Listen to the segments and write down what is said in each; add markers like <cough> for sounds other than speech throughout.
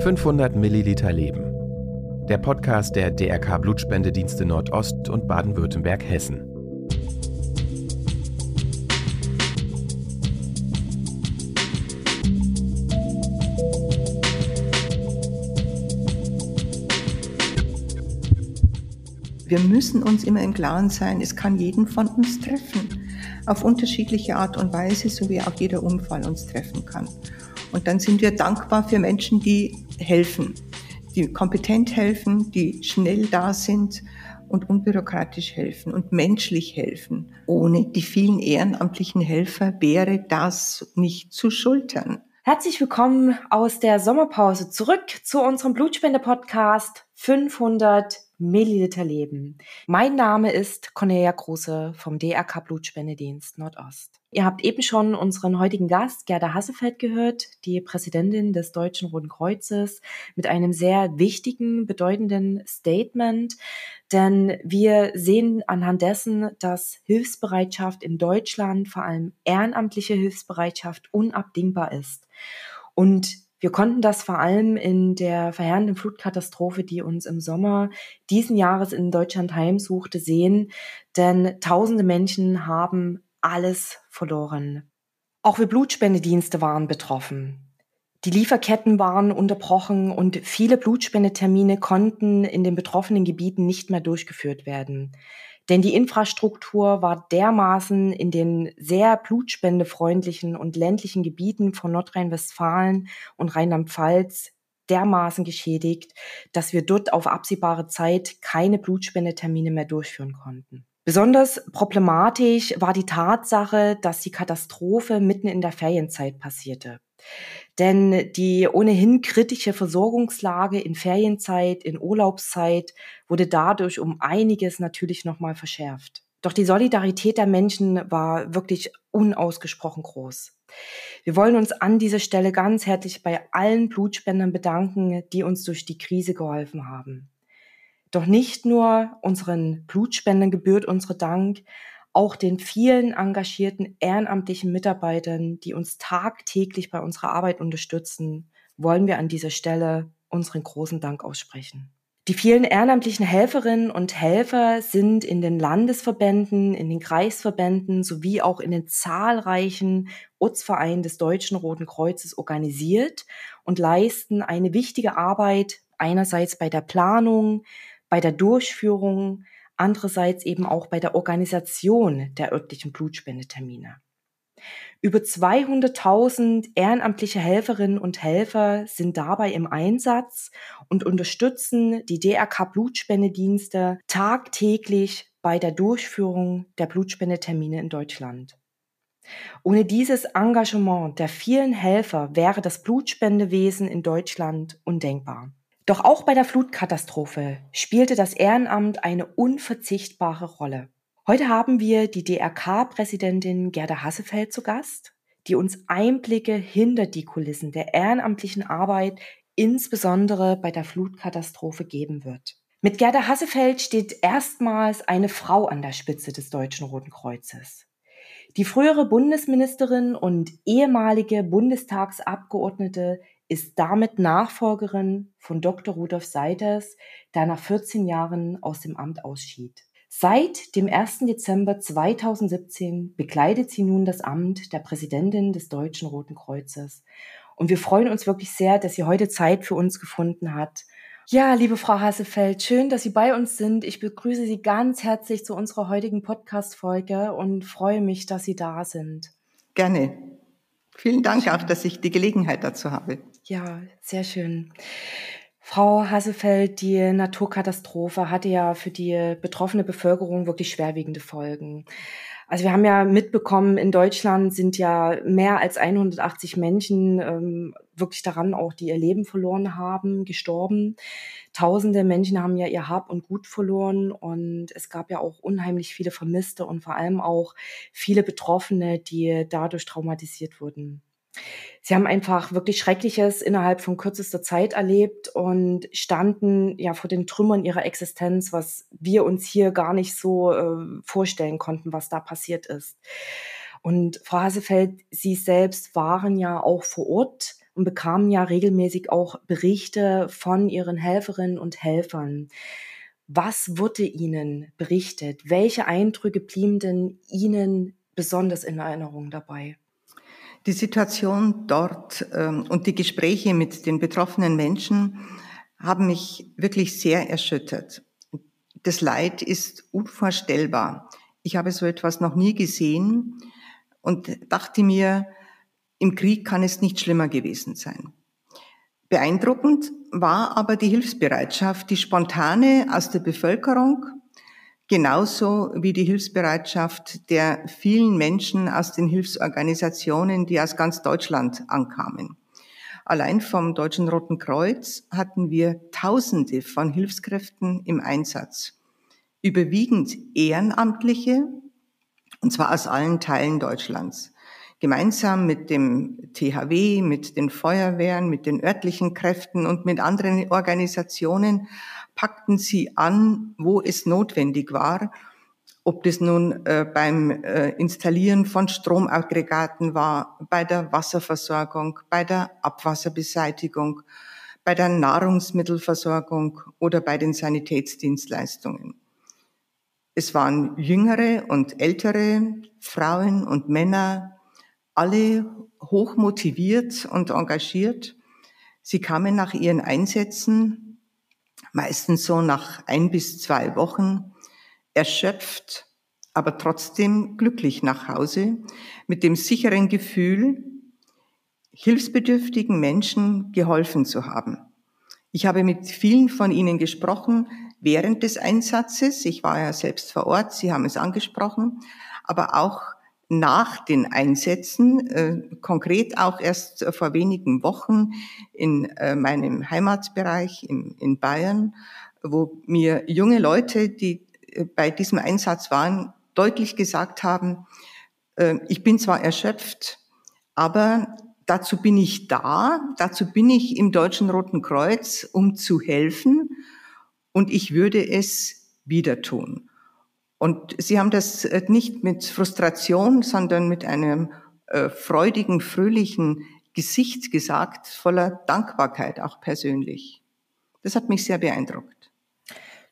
500 Milliliter Leben. Der Podcast der DRK Blutspendedienste Nordost und Baden-Württemberg Hessen. Wir müssen uns immer im Klaren sein, es kann jeden von uns treffen. Auf unterschiedliche Art und Weise, so wie auch jeder Unfall uns treffen kann. Und dann sind wir dankbar für Menschen, die helfen, die kompetent helfen, die schnell da sind und unbürokratisch helfen und menschlich helfen. Ohne die vielen ehrenamtlichen Helfer wäre das nicht zu schultern. Herzlich willkommen aus der Sommerpause zurück zu unserem Blutspende-Podcast 500 Milliliter Leben. Mein Name ist Cornelia Kruse vom DRK Blutspendedienst Nordost. Ihr habt eben schon unseren heutigen Gast Gerda Hassefeld gehört, die Präsidentin des Deutschen Roten Kreuzes, mit einem sehr wichtigen, bedeutenden Statement. Denn wir sehen anhand dessen, dass Hilfsbereitschaft in Deutschland, vor allem ehrenamtliche Hilfsbereitschaft, unabdingbar ist. Und wir konnten das vor allem in der verheerenden Flutkatastrophe, die uns im Sommer diesen Jahres in Deutschland heimsuchte, sehen, denn tausende Menschen haben alles verloren. Auch wir Blutspendedienste waren betroffen. Die Lieferketten waren unterbrochen und viele Blutspendetermine konnten in den betroffenen Gebieten nicht mehr durchgeführt werden. Denn die Infrastruktur war dermaßen in den sehr blutspendefreundlichen und ländlichen Gebieten von Nordrhein-Westfalen und Rheinland-Pfalz dermaßen geschädigt, dass wir dort auf absehbare Zeit keine Blutspendetermine mehr durchführen konnten. Besonders problematisch war die Tatsache, dass die Katastrophe mitten in der Ferienzeit passierte. Denn die ohnehin kritische Versorgungslage in Ferienzeit, in Urlaubszeit wurde dadurch um einiges natürlich nochmal verschärft. Doch die Solidarität der Menschen war wirklich unausgesprochen groß. Wir wollen uns an dieser Stelle ganz herzlich bei allen Blutspendern bedanken, die uns durch die Krise geholfen haben. Doch nicht nur unseren Blutspendern gebührt unsere Dank, auch den vielen engagierten ehrenamtlichen Mitarbeitern, die uns tagtäglich bei unserer Arbeit unterstützen, wollen wir an dieser Stelle unseren großen Dank aussprechen. Die vielen ehrenamtlichen Helferinnen und Helfer sind in den Landesverbänden, in den Kreisverbänden sowie auch in den zahlreichen Ortsvereinen des Deutschen Roten Kreuzes organisiert und leisten eine wichtige Arbeit einerseits bei der Planung, bei der Durchführung, andererseits eben auch bei der Organisation der örtlichen Blutspendetermine. Über 200.000 ehrenamtliche Helferinnen und Helfer sind dabei im Einsatz und unterstützen die DRK Blutspendedienste tagtäglich bei der Durchführung der Blutspendetermine in Deutschland. Ohne dieses Engagement der vielen Helfer wäre das Blutspendewesen in Deutschland undenkbar. Doch auch bei der Flutkatastrophe spielte das Ehrenamt eine unverzichtbare Rolle. Heute haben wir die DRK-Präsidentin Gerda Hassefeld zu Gast, die uns Einblicke hinter die Kulissen der ehrenamtlichen Arbeit, insbesondere bei der Flutkatastrophe, geben wird. Mit Gerda Hassefeld steht erstmals eine Frau an der Spitze des Deutschen Roten Kreuzes. Die frühere Bundesministerin und ehemalige Bundestagsabgeordnete ist damit Nachfolgerin von Dr. Rudolf Seiters, der nach 14 Jahren aus dem Amt ausschied. Seit dem 1. Dezember 2017 begleitet sie nun das Amt der Präsidentin des Deutschen Roten Kreuzes. Und wir freuen uns wirklich sehr, dass sie heute Zeit für uns gefunden hat. Ja, liebe Frau Hassefeld, schön, dass Sie bei uns sind. Ich begrüße Sie ganz herzlich zu unserer heutigen Podcast-Folge und freue mich, dass Sie da sind. Gerne. Vielen Dank auch, dass ich die Gelegenheit dazu habe. Ja, sehr schön. Frau Hassefeld, die Naturkatastrophe hatte ja für die betroffene Bevölkerung wirklich schwerwiegende Folgen. Also wir haben ja mitbekommen, in Deutschland sind ja mehr als 180 Menschen ähm, wirklich daran auch, die ihr Leben verloren haben, gestorben. Tausende Menschen haben ja ihr Hab und Gut verloren und es gab ja auch unheimlich viele Vermisste und vor allem auch viele Betroffene, die dadurch traumatisiert wurden. Sie haben einfach wirklich Schreckliches innerhalb von kürzester Zeit erlebt und standen ja vor den Trümmern ihrer Existenz, was wir uns hier gar nicht so äh, vorstellen konnten, was da passiert ist. Und Frau Hasefeld, Sie selbst waren ja auch vor Ort und bekamen ja regelmäßig auch Berichte von ihren Helferinnen und Helfern. Was wurde Ihnen berichtet? Welche Eindrücke blieben denn Ihnen besonders in Erinnerung dabei? Die Situation dort ähm, und die Gespräche mit den betroffenen Menschen haben mich wirklich sehr erschüttert. Das Leid ist unvorstellbar. Ich habe so etwas noch nie gesehen und dachte mir, im Krieg kann es nicht schlimmer gewesen sein. Beeindruckend war aber die Hilfsbereitschaft, die spontane aus der Bevölkerung, genauso wie die Hilfsbereitschaft der vielen Menschen aus den Hilfsorganisationen, die aus ganz Deutschland ankamen. Allein vom Deutschen Roten Kreuz hatten wir Tausende von Hilfskräften im Einsatz. Überwiegend Ehrenamtliche, und zwar aus allen Teilen Deutschlands. Gemeinsam mit dem THW, mit den Feuerwehren, mit den örtlichen Kräften und mit anderen Organisationen packten sie an, wo es notwendig war, ob das nun äh, beim äh, Installieren von Stromaggregaten war, bei der Wasserversorgung, bei der Abwasserbeseitigung, bei der Nahrungsmittelversorgung oder bei den Sanitätsdienstleistungen. Es waren jüngere und ältere Frauen und Männer, alle hoch motiviert und engagiert. Sie kamen nach ihren Einsätzen meistens so nach ein bis zwei Wochen, erschöpft, aber trotzdem glücklich nach Hause, mit dem sicheren Gefühl, hilfsbedürftigen Menschen geholfen zu haben. Ich habe mit vielen von ihnen gesprochen während des Einsatzes. Ich war ja selbst vor Ort, Sie haben es angesprochen, aber auch nach den Einsätzen, äh, konkret auch erst äh, vor wenigen Wochen in äh, meinem Heimatbereich in, in Bayern, wo mir junge Leute, die äh, bei diesem Einsatz waren, deutlich gesagt haben, äh, ich bin zwar erschöpft, aber dazu bin ich da, dazu bin ich im Deutschen Roten Kreuz, um zu helfen und ich würde es wieder tun. Und sie haben das äh, nicht mit Frustration, sondern mit einem äh, freudigen, fröhlichen Gesicht gesagt, voller Dankbarkeit auch persönlich. Das hat mich sehr beeindruckt.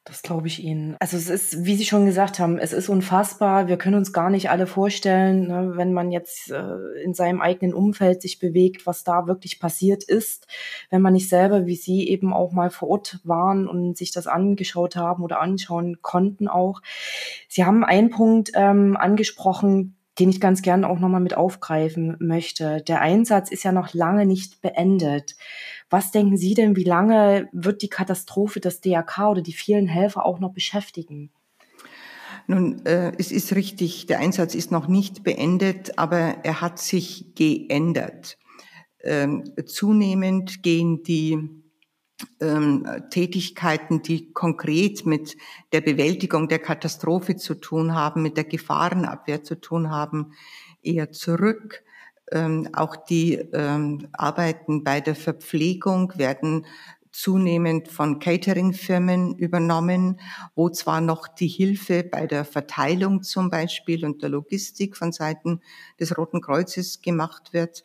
Das glaube ich Ihnen. Also es ist, wie Sie schon gesagt haben, es ist unfassbar. Wir können uns gar nicht alle vorstellen, ne, wenn man jetzt äh, in seinem eigenen Umfeld sich bewegt, was da wirklich passiert ist, wenn man nicht selber, wie Sie eben auch mal vor Ort waren und sich das angeschaut haben oder anschauen konnten auch. Sie haben einen Punkt ähm, angesprochen, den ich ganz gerne auch nochmal mit aufgreifen möchte. Der Einsatz ist ja noch lange nicht beendet. Was denken Sie denn, wie lange wird die Katastrophe das DRK oder die vielen Helfer auch noch beschäftigen? Nun, äh, es ist richtig, der Einsatz ist noch nicht beendet, aber er hat sich geändert. Ähm, zunehmend gehen die ähm, Tätigkeiten, die konkret mit der Bewältigung der Katastrophe zu tun haben, mit der Gefahrenabwehr zu tun haben, eher zurück. Ähm, auch die ähm, Arbeiten bei der Verpflegung werden zunehmend von Catering-Firmen übernommen, wo zwar noch die Hilfe bei der Verteilung zum Beispiel und der Logistik von Seiten des Roten Kreuzes gemacht wird.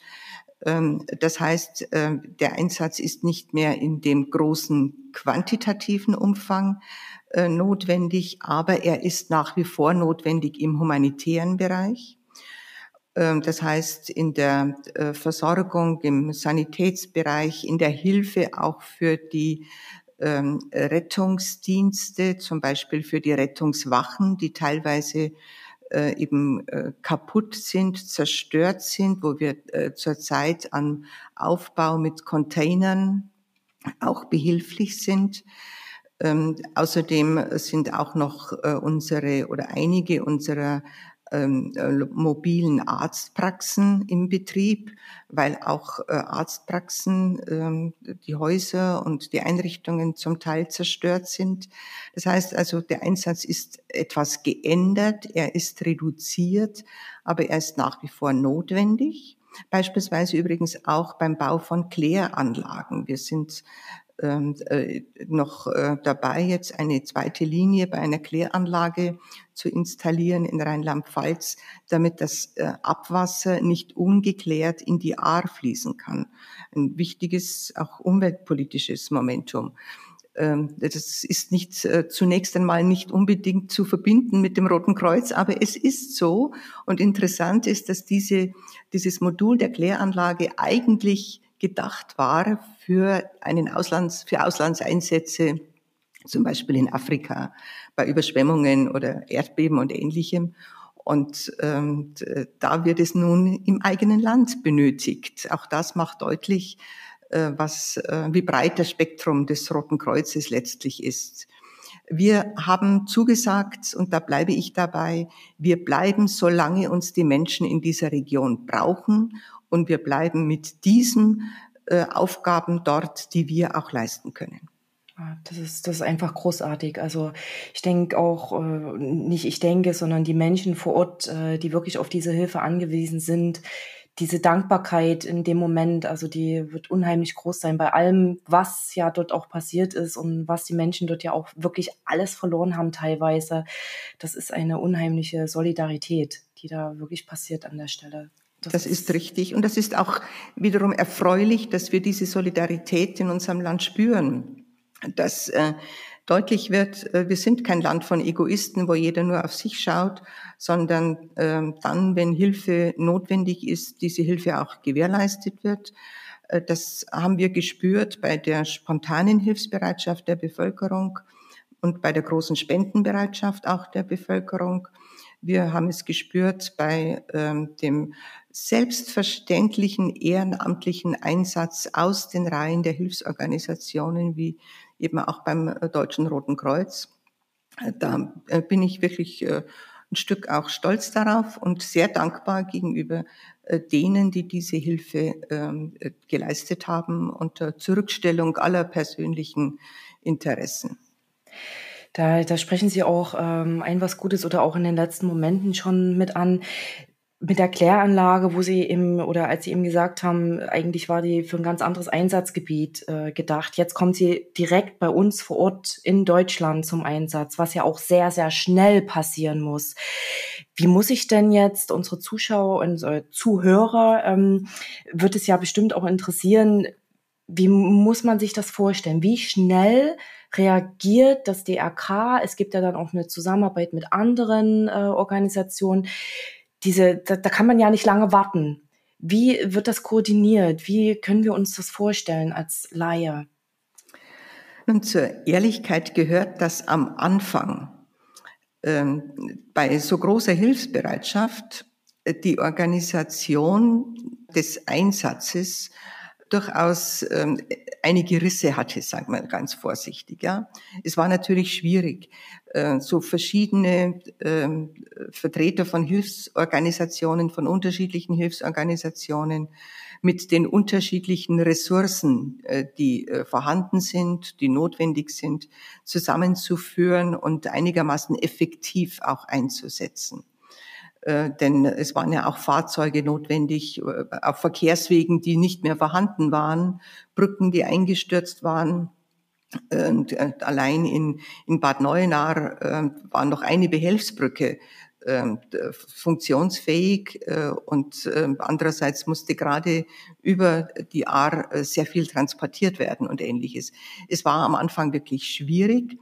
Ähm, das heißt, der Einsatz ist nicht mehr in dem großen quantitativen Umfang äh, notwendig, aber er ist nach wie vor notwendig im humanitären Bereich. Ähm, das heißt, in der äh, Versorgung, im Sanitätsbereich, in der Hilfe auch für die ähm, Rettungsdienste, zum Beispiel für die Rettungswachen, die teilweise äh, eben äh, kaputt sind, zerstört sind, wo wir zurzeit am Aufbau mit Containern auch behilflich sind. Ähm, außerdem sind auch noch unsere oder einige unserer ähm, äh, mobilen Arztpraxen im Betrieb, weil auch äh, Arztpraxen, ähm, die Häuser und die Einrichtungen zum Teil zerstört sind. Das heißt also, der Einsatz ist etwas geändert, er ist reduziert, aber er ist nach wie vor notwendig. Beispielsweise übrigens auch beim Bau von Kläranlagen. Wir sind äh, noch äh, dabei, jetzt eine zweite Linie bei einer Kläranlage zu installieren in Rheinland-Pfalz, damit das äh, Abwasser nicht ungeklärt in die Ahr fließen kann. Ein wichtiges, auch umweltpolitisches Momentum. Ähm, das ist nicht zunächst einmal nicht unbedingt zu verbinden mit dem Roten Kreuz, aber es ist so. Und interessant ist, dass diese, dieses Modul der Kläranlage eigentlich gedacht war für einen Auslands, für Auslandseinsätze, zum Beispiel in Afrika, bei Überschwemmungen oder Erdbeben und ähnlichem. Und ähm, da wird es nun im eigenen Land benötigt. Auch das macht deutlich, äh, was, äh, wie breit das Spektrum des Roten Kreuzes letztlich ist. Wir haben zugesagt, und da bleibe ich dabei, wir bleiben, solange uns die Menschen in dieser Region brauchen und wir bleiben mit diesen äh, Aufgaben dort, die wir auch leisten können. Das ist, das ist einfach großartig. Also ich denke auch, äh, nicht ich denke, sondern die Menschen vor Ort, äh, die wirklich auf diese Hilfe angewiesen sind, diese Dankbarkeit in dem Moment, also die wird unheimlich groß sein bei allem, was ja dort auch passiert ist und was die Menschen dort ja auch wirklich alles verloren haben teilweise. Das ist eine unheimliche Solidarität, die da wirklich passiert an der Stelle. Das, das ist richtig. Und das ist auch wiederum erfreulich, dass wir diese Solidarität in unserem Land spüren. Dass äh, deutlich wird, äh, wir sind kein Land von Egoisten, wo jeder nur auf sich schaut, sondern äh, dann, wenn Hilfe notwendig ist, diese Hilfe auch gewährleistet wird. Äh, das haben wir gespürt bei der spontanen Hilfsbereitschaft der Bevölkerung und bei der großen Spendenbereitschaft auch der Bevölkerung. Wir haben es gespürt bei ähm, dem selbstverständlichen ehrenamtlichen Einsatz aus den Reihen der Hilfsorganisationen, wie eben auch beim äh, Deutschen Roten Kreuz. Da äh, bin ich wirklich äh, ein Stück auch stolz darauf und sehr dankbar gegenüber denen, die diese Hilfe ähm, geleistet haben unter Zurückstellung aller persönlichen Interessen. Da, da sprechen Sie auch ähm, ein was Gutes oder auch in den letzten Momenten schon mit an mit der Kläranlage, wo sie eben, oder als sie eben gesagt haben, eigentlich war die für ein ganz anderes Einsatzgebiet äh, gedacht. Jetzt kommt sie direkt bei uns vor Ort in Deutschland zum Einsatz, was ja auch sehr, sehr schnell passieren muss. Wie muss ich denn jetzt unsere Zuschauer und Zuhörer, ähm, wird es ja bestimmt auch interessieren, wie muss man sich das vorstellen? Wie schnell reagiert das DRK? Es gibt ja dann auch eine Zusammenarbeit mit anderen äh, Organisationen diese, da, da kann man ja nicht lange warten. Wie wird das koordiniert? Wie können wir uns das vorstellen als Laie? Nun, zur Ehrlichkeit gehört, dass am Anfang ähm, bei so großer Hilfsbereitschaft äh, die Organisation des Einsatzes durchaus ähm, einige Risse hatte, sagen wir ganz vorsichtig. Ja, es war natürlich schwierig, äh, so verschiedene äh, Vertreter von Hilfsorganisationen, von unterschiedlichen Hilfsorganisationen mit den unterschiedlichen Ressourcen, äh, die äh, vorhanden sind, die notwendig sind, zusammenzuführen und einigermaßen effektiv auch einzusetzen. Äh, denn es waren ja auch Fahrzeuge notwendig äh, auf Verkehrswegen, die nicht mehr vorhanden waren, Brücken, die eingestürzt waren. Und äh, allein in, in Bad Neuenahr war noch eine Behelfsbrücke äh, funktionsfähig äh, und andererseits musste gerade über die Ahr sehr viel transportiert werden und ähnliches. Es war am Anfang wirklich schwierig.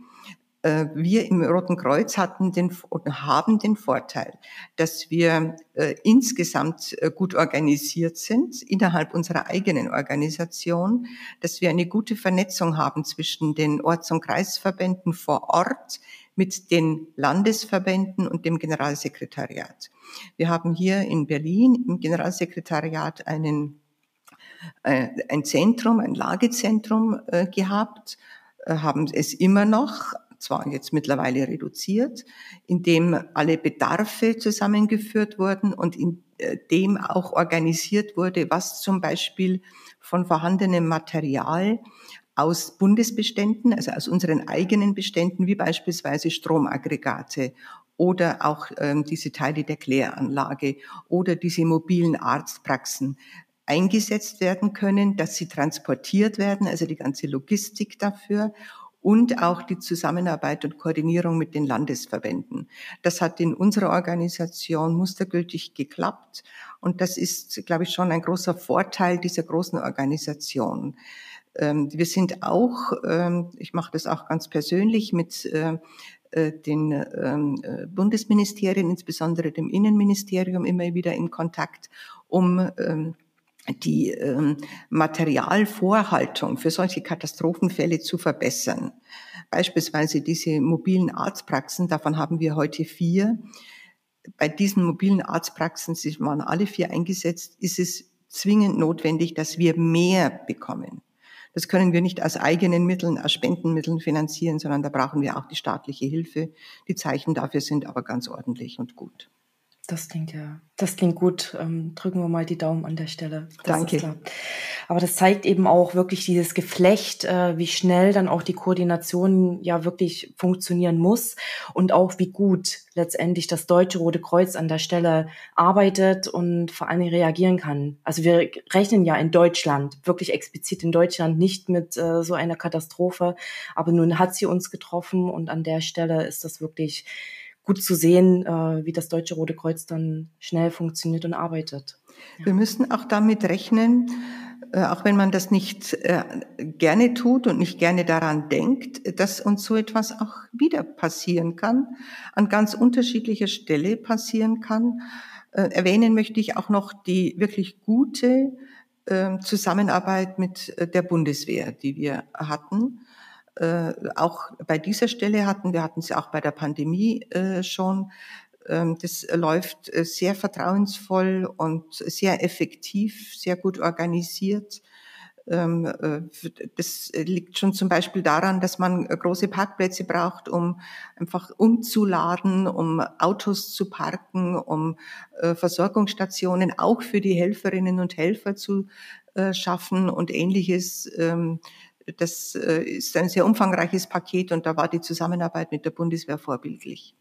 Äh, wir im Roten Kreuz hatten den, haben den Vorteil, dass wir äh, insgesamt äh, gut organisiert sind innerhalb unserer eigenen Organisation, dass wir eine gute Vernetzung haben zwischen den Orts- und Kreisverbänden vor Ort mit den Landesverbänden und dem Generalsekretariat. Wir haben hier in Berlin im Generalsekretariat einen, äh, ein Zentrum, ein Lagezentrum äh, gehabt, haben es immer noch, zwar jetzt mittlerweile reduziert, in dem alle Bedarfe zusammengeführt wurden und in äh, dem auch organisiert wurde, was zum Beispiel von vorhandenem Material aus Bundesbeständen, also aus unseren eigenen Beständen, wie beispielsweise Stromaggregate oder auch ähm, diese Teile der Kläranlage oder diese mobilen Arztpraxen eingesetzt werden können, dass sie transportiert werden, also die ganze Logistik dafür und auch die Zusammenarbeit und Koordinierung mit den Landesverbänden. Das hat in unserer Organisation mustergültig geklappt und das ist, glaube ich, schon ein großer Vorteil dieser großen Organisation. Ähm, wir sind auch, ähm, ich mache das auch ganz persönlich mit äh, äh, den ähm, äh, Bundesministerien, insbesondere dem Innenministerium, immer wieder in Kontakt, um die ähm, Materialvorhaltung für solche Katastrophenfälle zu verbessern. Beispielsweise diese mobilen Arztpraxen, davon haben wir heute vier. Bei diesen mobilen Arztpraxen, sie waren alle vier eingesetzt, ist es zwingend notwendig, dass wir mehr bekommen. Das können wir nicht aus eigenen Mitteln, aus Spendenmitteln finanzieren, sondern da brauchen wir auch die staatliche Hilfe. Die Zeichen dafür sind aber ganz ordentlich und gut. Das klingt ja, das klingt gut. Ähm, drücken wir mal die Daumen an der Stelle. Danke. Aber das zeigt eben auch wirklich dieses Geflecht, äh, wie schnell dann auch die Koordination ja wirklich funktionieren muss und auch wie gut letztendlich das Deutsche Rote Kreuz an der Stelle arbeitet und vor allem reagieren kann. Also wir rechnen ja in Deutschland, wirklich explizit in Deutschland, nicht mit äh, so einer Katastrophe. Aber nun hat sie uns getroffen und an der Stelle ist das wirklich gut zu sehen, äh, wie das Deutsche Rote Kreuz dann schnell funktioniert und arbeitet. Ja. Wir müssen auch damit rechnen, äh, auch wenn man das nicht äh, gerne tut und nicht gerne daran denkt, dass uns so etwas auch wieder passieren kann, an ganz unterschiedlicher Stelle passieren kann. Äh, erwähnen möchte ich auch noch die wirklich gute äh, Zusammenarbeit mit äh, der Bundeswehr, die wir hatten äh, auch bei dieser Stelle hatten, wir hatten sie auch bei der Pandemie äh, schon, ähm, das läuft äh, sehr vertrauensvoll und sehr effektiv, sehr gut organisiert. Ähm, äh, das liegt schon zum Beispiel daran, dass man große Parkplätze braucht, um einfach umzuladen, um Autos zu parken, um äh, Versorgungsstationen auch für die Helferinnen und Helfer zu schaffen und ähnliches. Ähm, das äh, ist ein sehr umfangreiches Paket und da war die Zusammenarbeit mit der Bundeswehr vorbildlich.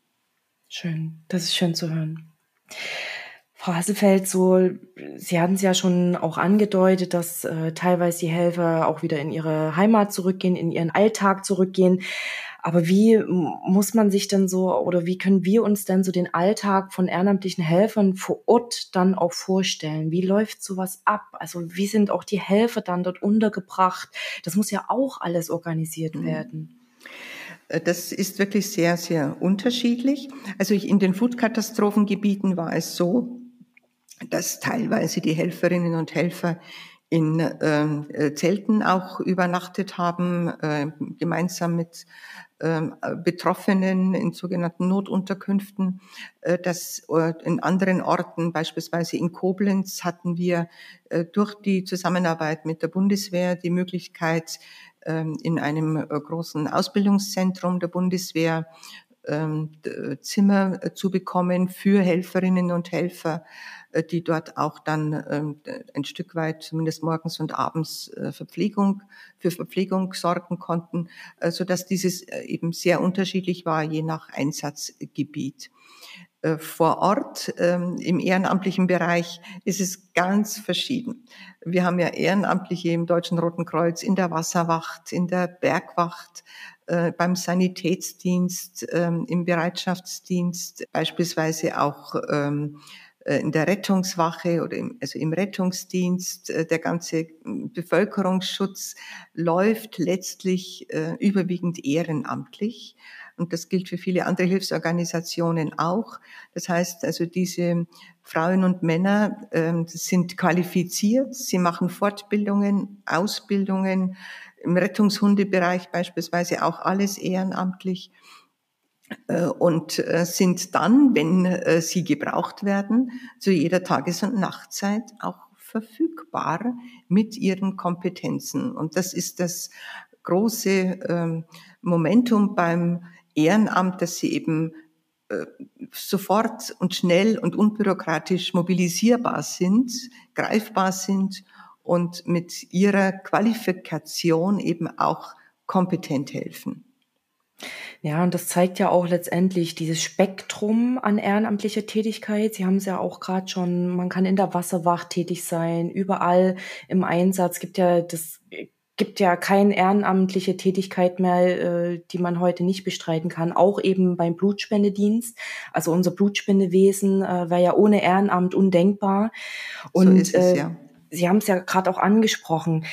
Schön, das ist schön zu hören. Frau Hassefeld, so, Sie hatten es ja schon auch angedeutet, dass äh, teilweise die Helfer auch wieder in ihre Heimat zurückgehen, in ihren Alltag zurückgehen. Aber wie muss man sich denn so oder wie können wir uns denn so den Alltag von ehrenamtlichen Helfern vor Ort dann auch vorstellen? Wie läuft sowas ab? Also wie sind auch die Helfer dann dort untergebracht? Das muss ja auch alles organisiert mhm. werden. Äh, das ist wirklich sehr, sehr unterschiedlich. Also in den Flutkatastrophengebieten war es so, dass teilweise die Helferinnen und Helfer in ähm, äh, Zelten auch übernachtet haben, äh, gemeinsam mit Betroffenen in sogenannten Notunterkünften. Äh, das äh, in anderen Orten, beispielsweise in Koblenz, hatten wir äh, durch die Zusammenarbeit mit der Bundeswehr die Möglichkeit, ähm, in einem großen Ausbildungszentrum der Bundeswehr ähm, Zimmer zu bekommen für Helferinnen und Helfer, äh, die dort auch dann ähm, ein Stück weit, zumindest morgens und abends, äh, Verpflegung, für Verpflegung sorgen konnten, äh, so dass dieses eben sehr unterschiedlich war, je nach Einsatzgebiet. Vor Ort ähm, im ehrenamtlichen Bereich ist es ganz verschieden. Wir haben ja Ehrenamtliche im Deutschen Roten Kreuz, in der Wasserwacht, in der Bergwacht, beim Sanitätsdienst, ähm, im Bereitschaftsdienst, beispielsweise auch äh, in der Rettungswache oder im, also im Rettungsdienst, äh, der ganze hm, Bevölkerungsschutz läuft letztlich äh, überwiegend ehrenamtlich. Und das gilt für viele andere Hilfsorganisationen auch. Das heißt also, diese Frauen und Männer äh, sind qualifiziert, sie machen Fortbildungen, Ausbildungen, im Rettungshundebereich beispielsweise auch alles ehrenamtlich. Äh, und äh, sind dann, wenn äh, sie gebraucht werden, zu jeder Tages- und Nachtzeit auch verfügbar mit ihren Kompetenzen. Und das ist das große ähm, Momentum beim Ehrenamt, dass sie eben sofort und schnell und unbürokratisch mobilisierbar sind, greifbar sind und mit ihrer Qualifikation eben auch kompetent helfen. Ja, und das zeigt ja auch letztendlich dieses Spektrum an ehrenamtlicher Tätigkeit. Sie haben es ja auch gerade schon, man kann in der Wasserwacht tätig sein, überall im Einsatz. Gibt ja das gibt ja keine ehrenamtliche Tätigkeit mehr, äh, die man heute nicht bestreiten kann. Auch eben beim Blutspendedienst. Also unser Blutspendewesen äh, wäre ja ohne Ehrenamt undenkbar. Und so ist es, äh, ja. Sie haben es ja gerade auch angesprochen,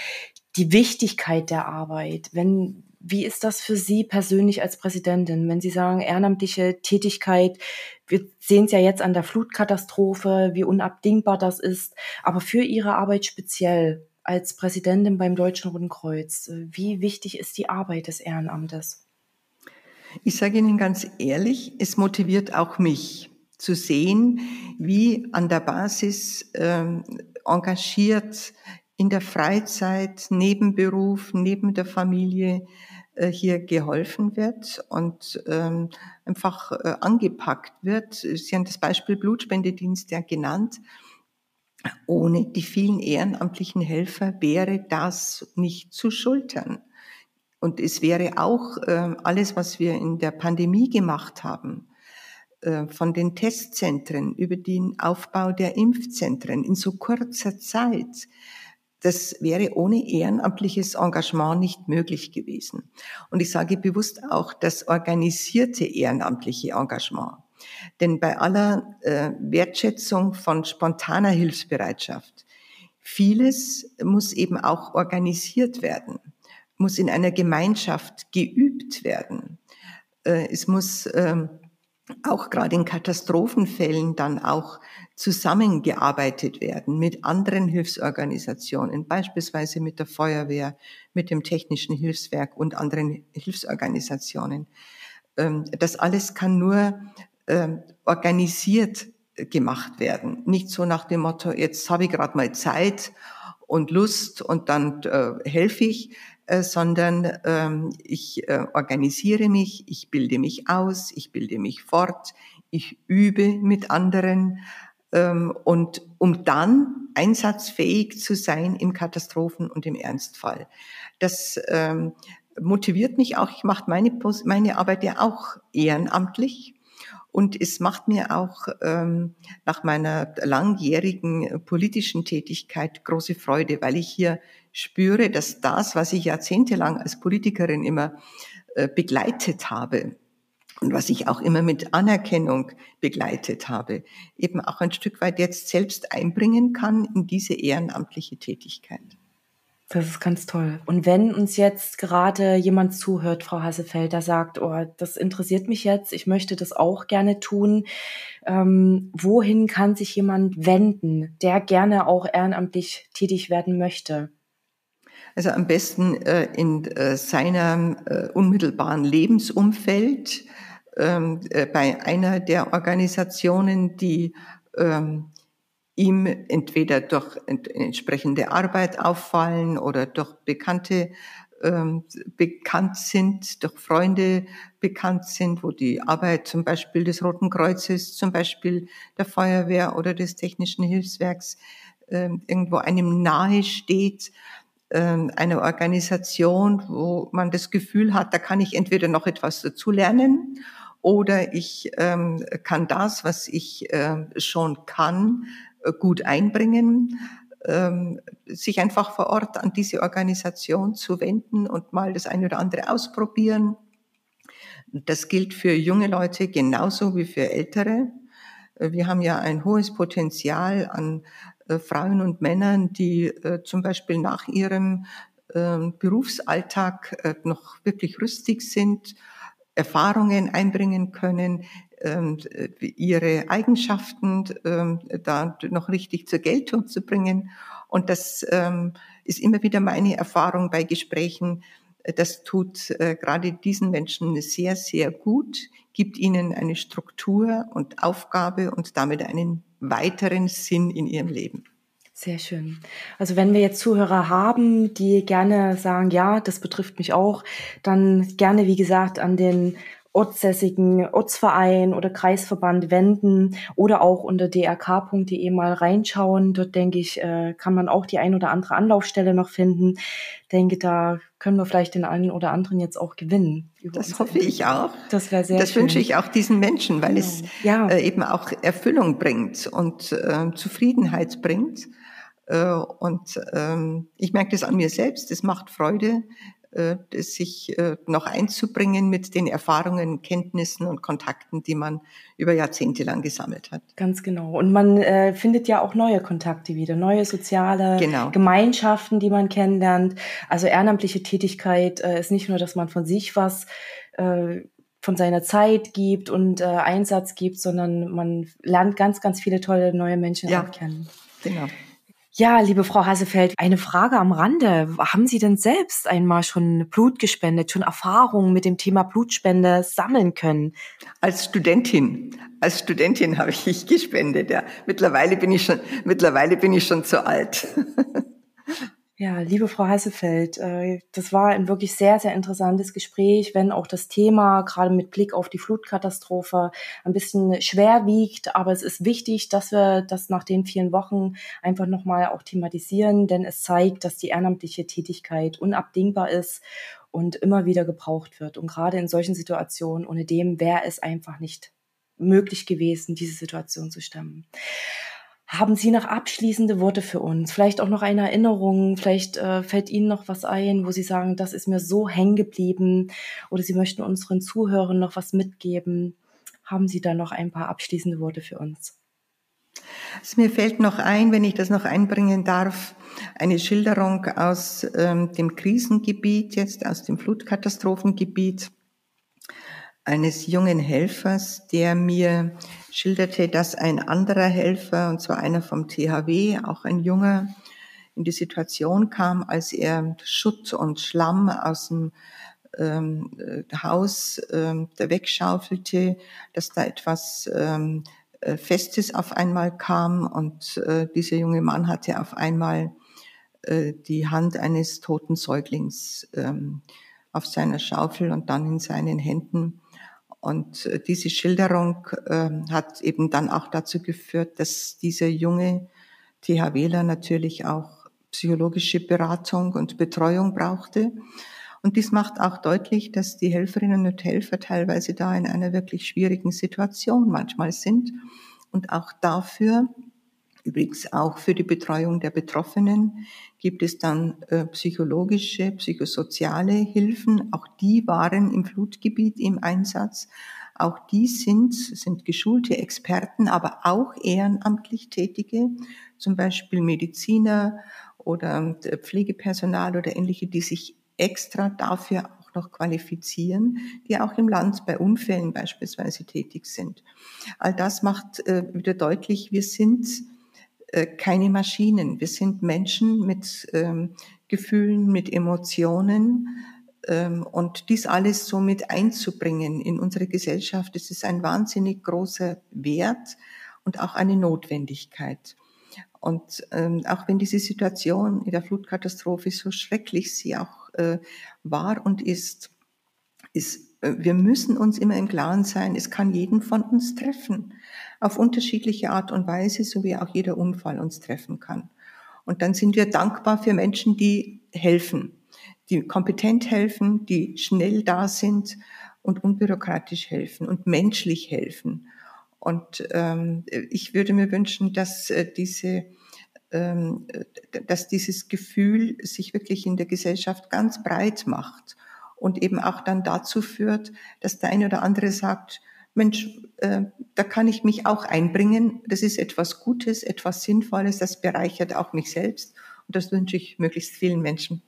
die Wichtigkeit der Arbeit. Wenn wie ist das für Sie persönlich als Präsidentin, wenn Sie sagen, ehrenamtliche Tätigkeit, wir sehen es ja jetzt an der Flutkatastrophe, wie unabdingbar das ist, aber für Ihre Arbeit speziell als Präsidentin beim Deutschen Roten Kreuz, wie wichtig ist die Arbeit des Ehrenamtes? Ich sage Ihnen ganz ehrlich, es motiviert auch mich zu sehen, wie an der Basis äh, engagiert in der Freizeit, neben Beruf, neben der Familie äh, hier geholfen wird und ähm, einfach äh, angepackt wird. Sie haben das Beispiel Blutspendedienst ja genannt. Ohne die vielen ehrenamtlichen Helfer wäre das nicht zu schultern. Und es wäre auch äh, alles, was wir in der Pandemie gemacht haben, von den Testzentren über den Aufbau der Impfzentren in so kurzer Zeit, das wäre ohne ehrenamtliches Engagement nicht möglich gewesen. Und ich sage bewusst auch das organisierte ehrenamtliche Engagement. Denn bei aller äh, Wertschätzung von spontaner Hilfsbereitschaft, vieles muss eben auch organisiert werden, muss in einer Gemeinschaft geübt werden. Äh, es muss ähm, auch gerade in Katastrophenfällen dann auch zusammengearbeitet werden mit anderen Hilfsorganisationen, beispielsweise mit der Feuerwehr, mit dem Technischen Hilfswerk und anderen Hilfsorganisationen. Ähm, das alles kann nur ähm, organisiert gemacht werden. Nicht so nach dem Motto, jetzt habe ich gerade mal Zeit und Lust und dann äh, helfe ich, äh, sondern ähm, ich äh, organisiere mich, ich bilde mich aus, ich bilde mich fort, ich übe mit anderen ähm, und um dann einsatzfähig zu sein im Katastrophen- und im Ernstfall. Das ähm, motiviert mich auch. Ich mache meine, meine Arbeit ja auch ehrenamtlich. Und es macht mir auch ähm, nach meiner langjährigen politischen Tätigkeit große Freude, weil ich hier spüre, dass das, was ich jahrzehntelang als Politikerin immer äh, begleitet habe, und was ich auch immer mit Anerkennung begleitet habe, eben auch ein Stück weit jetzt selbst einbringen kann in diese ehrenamtliche Tätigkeit. Das ist ganz toll. Und wenn uns jetzt gerade jemand zuhört, Frau Hassefeld, der sagt, oh, das interessiert mich jetzt, ich möchte das auch gerne tun, ähm, wohin kann sich jemand wenden, der gerne auch ehrenamtlich tätig werden möchte? Also am besten äh, in äh, seinem äh, unmittelbaren Lebensumfeld ähm, äh, bei einer der Organisationen, die ähm, ihm entweder durch entsprechende Arbeit auffallen oder durch Bekannte ähm, bekannt sind, durch Freunde bekannt sind, wo die Arbeit zum Beispiel des Roten Kreuzes, zum Beispiel der Feuerwehr oder des Technischen Hilfswerks äh, irgendwo einem nahe steht, eine Organisation, wo man das Gefühl hat, da kann ich entweder noch etwas dazu lernen oder ich ähm, kann das, was ich äh, schon kann, äh, gut einbringen, ähm, sich einfach vor Ort an diese Organisation zu wenden und mal das eine oder andere ausprobieren. Das gilt für junge Leute genauso wie für ältere. Äh, wir haben ja ein hohes Potenzial an äh, Frauen und Männern, die äh, zum Beispiel nach ihrem ähm, Berufsalltag äh, noch wirklich rüstig sind Erfahrungen einbringen können, ähm, ihre Eigenschaften ähm, da noch richtig zur Geltung zu bringen. Und das ist immer wieder meine Erfahrung bei Gesprächen. Das tut gerade diesen Menschen sehr, sehr gut, gibt ihnen eine Struktur und Aufgabe und damit einen weiteren Sinn in ihrem Leben. Sehr schön. Also wenn wir jetzt Zuhörer haben, die gerne sagen, ja, das betrifft mich auch, dann gerne, wie gesagt, an den ortsässigen Ortsverein oder Kreisverband wenden oder auch unter drk.de mal reinschauen. Dort denke ich, äh, kann man auch die ein oder andere Anlaufstelle noch finden. Denke, da können wir vielleicht den einen oder anderen jetzt auch gewinnen. Das hoffe ich auch. Das wäre sehr Das schön. wünsche ich auch diesen Menschen, weil Genau. es Ja. äh, eben auch Erfüllung bringt und äh, Zufriedenheit bringt. Und ähm, ich merke das an mir selbst. Es macht Freude, sich äh, noch einzubringen mit den Erfahrungen, Kenntnissen und Kontakten, die man über Jahrzehnte lang gesammelt hat. Ganz genau. Und man äh, findet ja auch neue Kontakte wieder, neue soziale Genau. Gemeinschaften, die man kennenlernt. Also ehrenamtliche Tätigkeit äh, ist nicht nur, dass man von sich was äh, von seiner Zeit gibt und äh, Einsatz gibt, sondern man lernt ganz, ganz viele tolle neue Menschen Ja. auch kennen. Genau. Ja, liebe Frau Hasefeld, eine Frage am Rande. Haben Sie denn selbst einmal schon Blut gespendet, schon Erfahrungen mit dem Thema Blutspende sammeln können? Als Studentin, als Studentin habe ich gespendet. Ja. Mittlerweile bin ich schon, mittlerweile bin ich schon zu alt. <laughs> Ja, liebe Frau Hassefeld, äh, das war ein wirklich sehr, sehr interessantes Gespräch, wenn auch das Thema gerade mit Blick auf die Flutkatastrophe ein bisschen schwer wiegt. Aber es ist wichtig, dass wir das nach den vielen Wochen einfach nochmal auch thematisieren, denn es zeigt, dass die ehrenamtliche Tätigkeit unabdingbar ist und immer wieder gebraucht wird. Und gerade in solchen Situationen, ohne dem wäre es einfach nicht möglich gewesen, diese Situation zu stemmen. Haben Sie noch abschließende Worte für uns? Vielleicht auch noch eine Erinnerung? Vielleicht äh, fällt Ihnen noch was ein, wo Sie sagen, das ist mir so hängen geblieben? Oder Sie möchten unseren Zuhörern noch was mitgeben? Haben Sie da noch ein paar abschließende Worte für uns? Also mir fällt noch ein, wenn ich das noch einbringen darf, eine Schilderung aus ähm, dem Krisengebiet, jetzt aus dem Flutkatastrophengebiet eines jungen Helfers, der mir schilderte, dass ein anderer Helfer, und zwar einer vom THW, auch ein junger, in die Situation kam, als er Schutt und Schlamm aus dem ähm, äh, Haus ähm, wegschaufelte, dass da etwas ähm, äh, Festes auf einmal kam und äh, dieser junge Mann hatte auf einmal äh, die Hand eines toten Säuglings ähm, auf seiner Schaufel und dann in seinen Händen. Und äh, diese Schilderung äh, hat eben dann auch dazu geführt, dass dieser junge THWler natürlich auch psychologische Beratung und Betreuung brauchte. Und dies macht auch deutlich, dass die Helferinnen und Helfer teilweise da in einer wirklich schwierigen Situation manchmal sind. Und auch dafür, übrigens auch für die Betreuung der Betroffenen, gibt es dann äh, psychologische, psychosoziale Hilfen. Auch die waren im Flutgebiet im Einsatz. Auch die sind, sind geschulte Experten, aber auch ehrenamtlich Tätige, zum Beispiel Mediziner oder äh, Pflegepersonal oder ähnliche, die sich extra dafür auch noch qualifizieren, die auch im Land bei Unfällen beispielsweise tätig sind. All das macht äh, wieder deutlich, wir sind äh, keine Maschinen. Wir sind Menschen mit ähm, Gefühlen, mit Emotionen. Ähm, und dies alles so mit einzubringen in unsere Gesellschaft, das ist ein wahnsinnig großer Wert und auch eine Notwendigkeit. Und ähm, auch wenn diese Situation in der Flutkatastrophe so schrecklich sie auch äh, war und ist, ist, äh, wir müssen uns immer im Klaren sein, es kann jeden von uns treffen, auf unterschiedliche Art und Weise, so wie auch jeder Unfall uns treffen kann. Und dann sind wir dankbar für Menschen, die helfen, die kompetent helfen, die schnell da sind und unbürokratisch helfen und menschlich helfen. Und ähm, ich würde mir wünschen, dass äh, diese ähm, dass dieses Gefühl sich wirklich in der Gesellschaft ganz breit macht und eben auch dann dazu führt, dass der eine oder andere sagt, Mensch, äh, da kann ich mich auch einbringen. Das ist etwas Gutes, etwas Sinnvolles, das bereichert auch mich selbst. Und das wünsche ich möglichst vielen Menschen.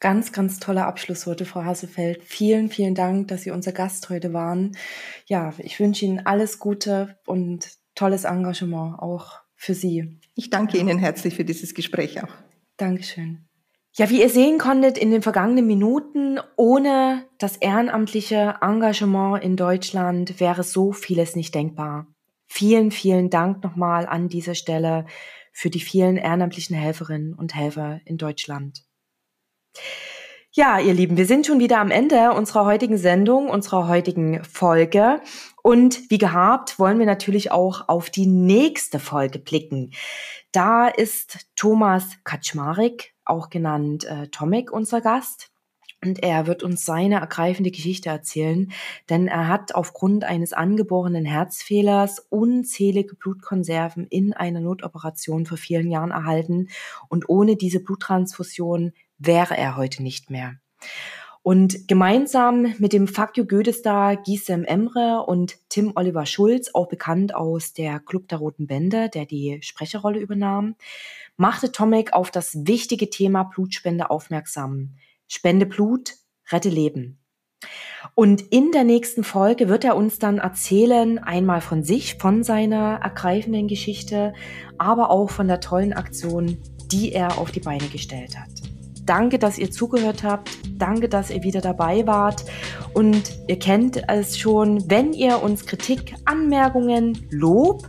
Ganz, ganz tolle Abschlussworte, Frau Hassefeld. Vielen, vielen Dank, dass Sie unser Gast heute waren. Ja, ich wünsche Ihnen alles Gute und tolles Engagement auch für Sie. Ich danke Ihnen herzlich für dieses Gespräch auch. Dankeschön. Ja, wie ihr sehen konntet in den vergangenen Minuten, ohne das ehrenamtliche Engagement in Deutschland wäre so vieles nicht denkbar. Vielen, vielen Dank nochmal an dieser Stelle für die vielen ehrenamtlichen Helferinnen und Helfer in Deutschland. Ja, ihr Lieben, wir sind schon wieder am Ende unserer heutigen Sendung, unserer heutigen Folge. Und wie gehabt, wollen wir natürlich auch auf die nächste Folge blicken. Da ist Thomas Kaczmarek, auch genannt äh, Tomek, unser Gast. Und er wird uns seine ergreifende Geschichte erzählen, denn er hat aufgrund eines angeborenen Herzfehlers unzählige Blutkonserven in einer Notoperation vor vielen Jahren erhalten. Und ohne diese Bluttransfusion wäre er heute nicht mehr. Und gemeinsam mit dem Fakio Goethe-Star Gisem Emre und Tim Oliver Schulz, auch bekannt aus der Club der Roten Bände, der die Sprecherrolle übernahm, machte Tomek auf das wichtige Thema Blutspende aufmerksam. Spende Blut, rette Leben. Und in der nächsten Folge wird er uns dann erzählen, einmal von sich, von seiner ergreifenden Geschichte, aber auch von der tollen Aktion, die er auf die Beine gestellt hat. Danke, dass ihr zugehört habt. Danke, dass ihr wieder dabei wart. Und ihr kennt es schon, wenn ihr uns Kritik, Anmerkungen, Lob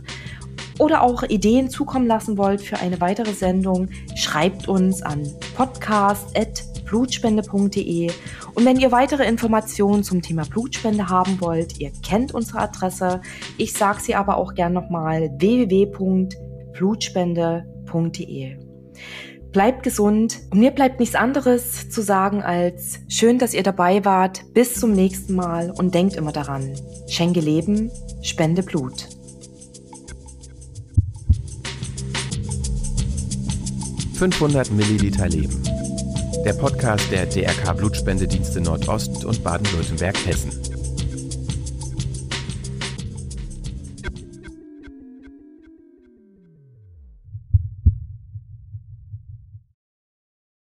oder auch Ideen zukommen lassen wollt für eine weitere Sendung, schreibt uns an podcast.blutspende.de. Und wenn ihr weitere Informationen zum Thema Blutspende haben wollt, ihr kennt unsere Adresse. Ich sage sie aber auch gern nochmal www.blutspende.de. Bleibt gesund. Und mir bleibt nichts anderes zu sagen als schön, dass ihr dabei wart. Bis zum nächsten Mal und denkt immer daran. Schenke Leben, spende Blut. »500 Milliliter Leben«. Der Podcast der DRK Blutspendedienste Nordost und Baden-Württemberg-Hessen.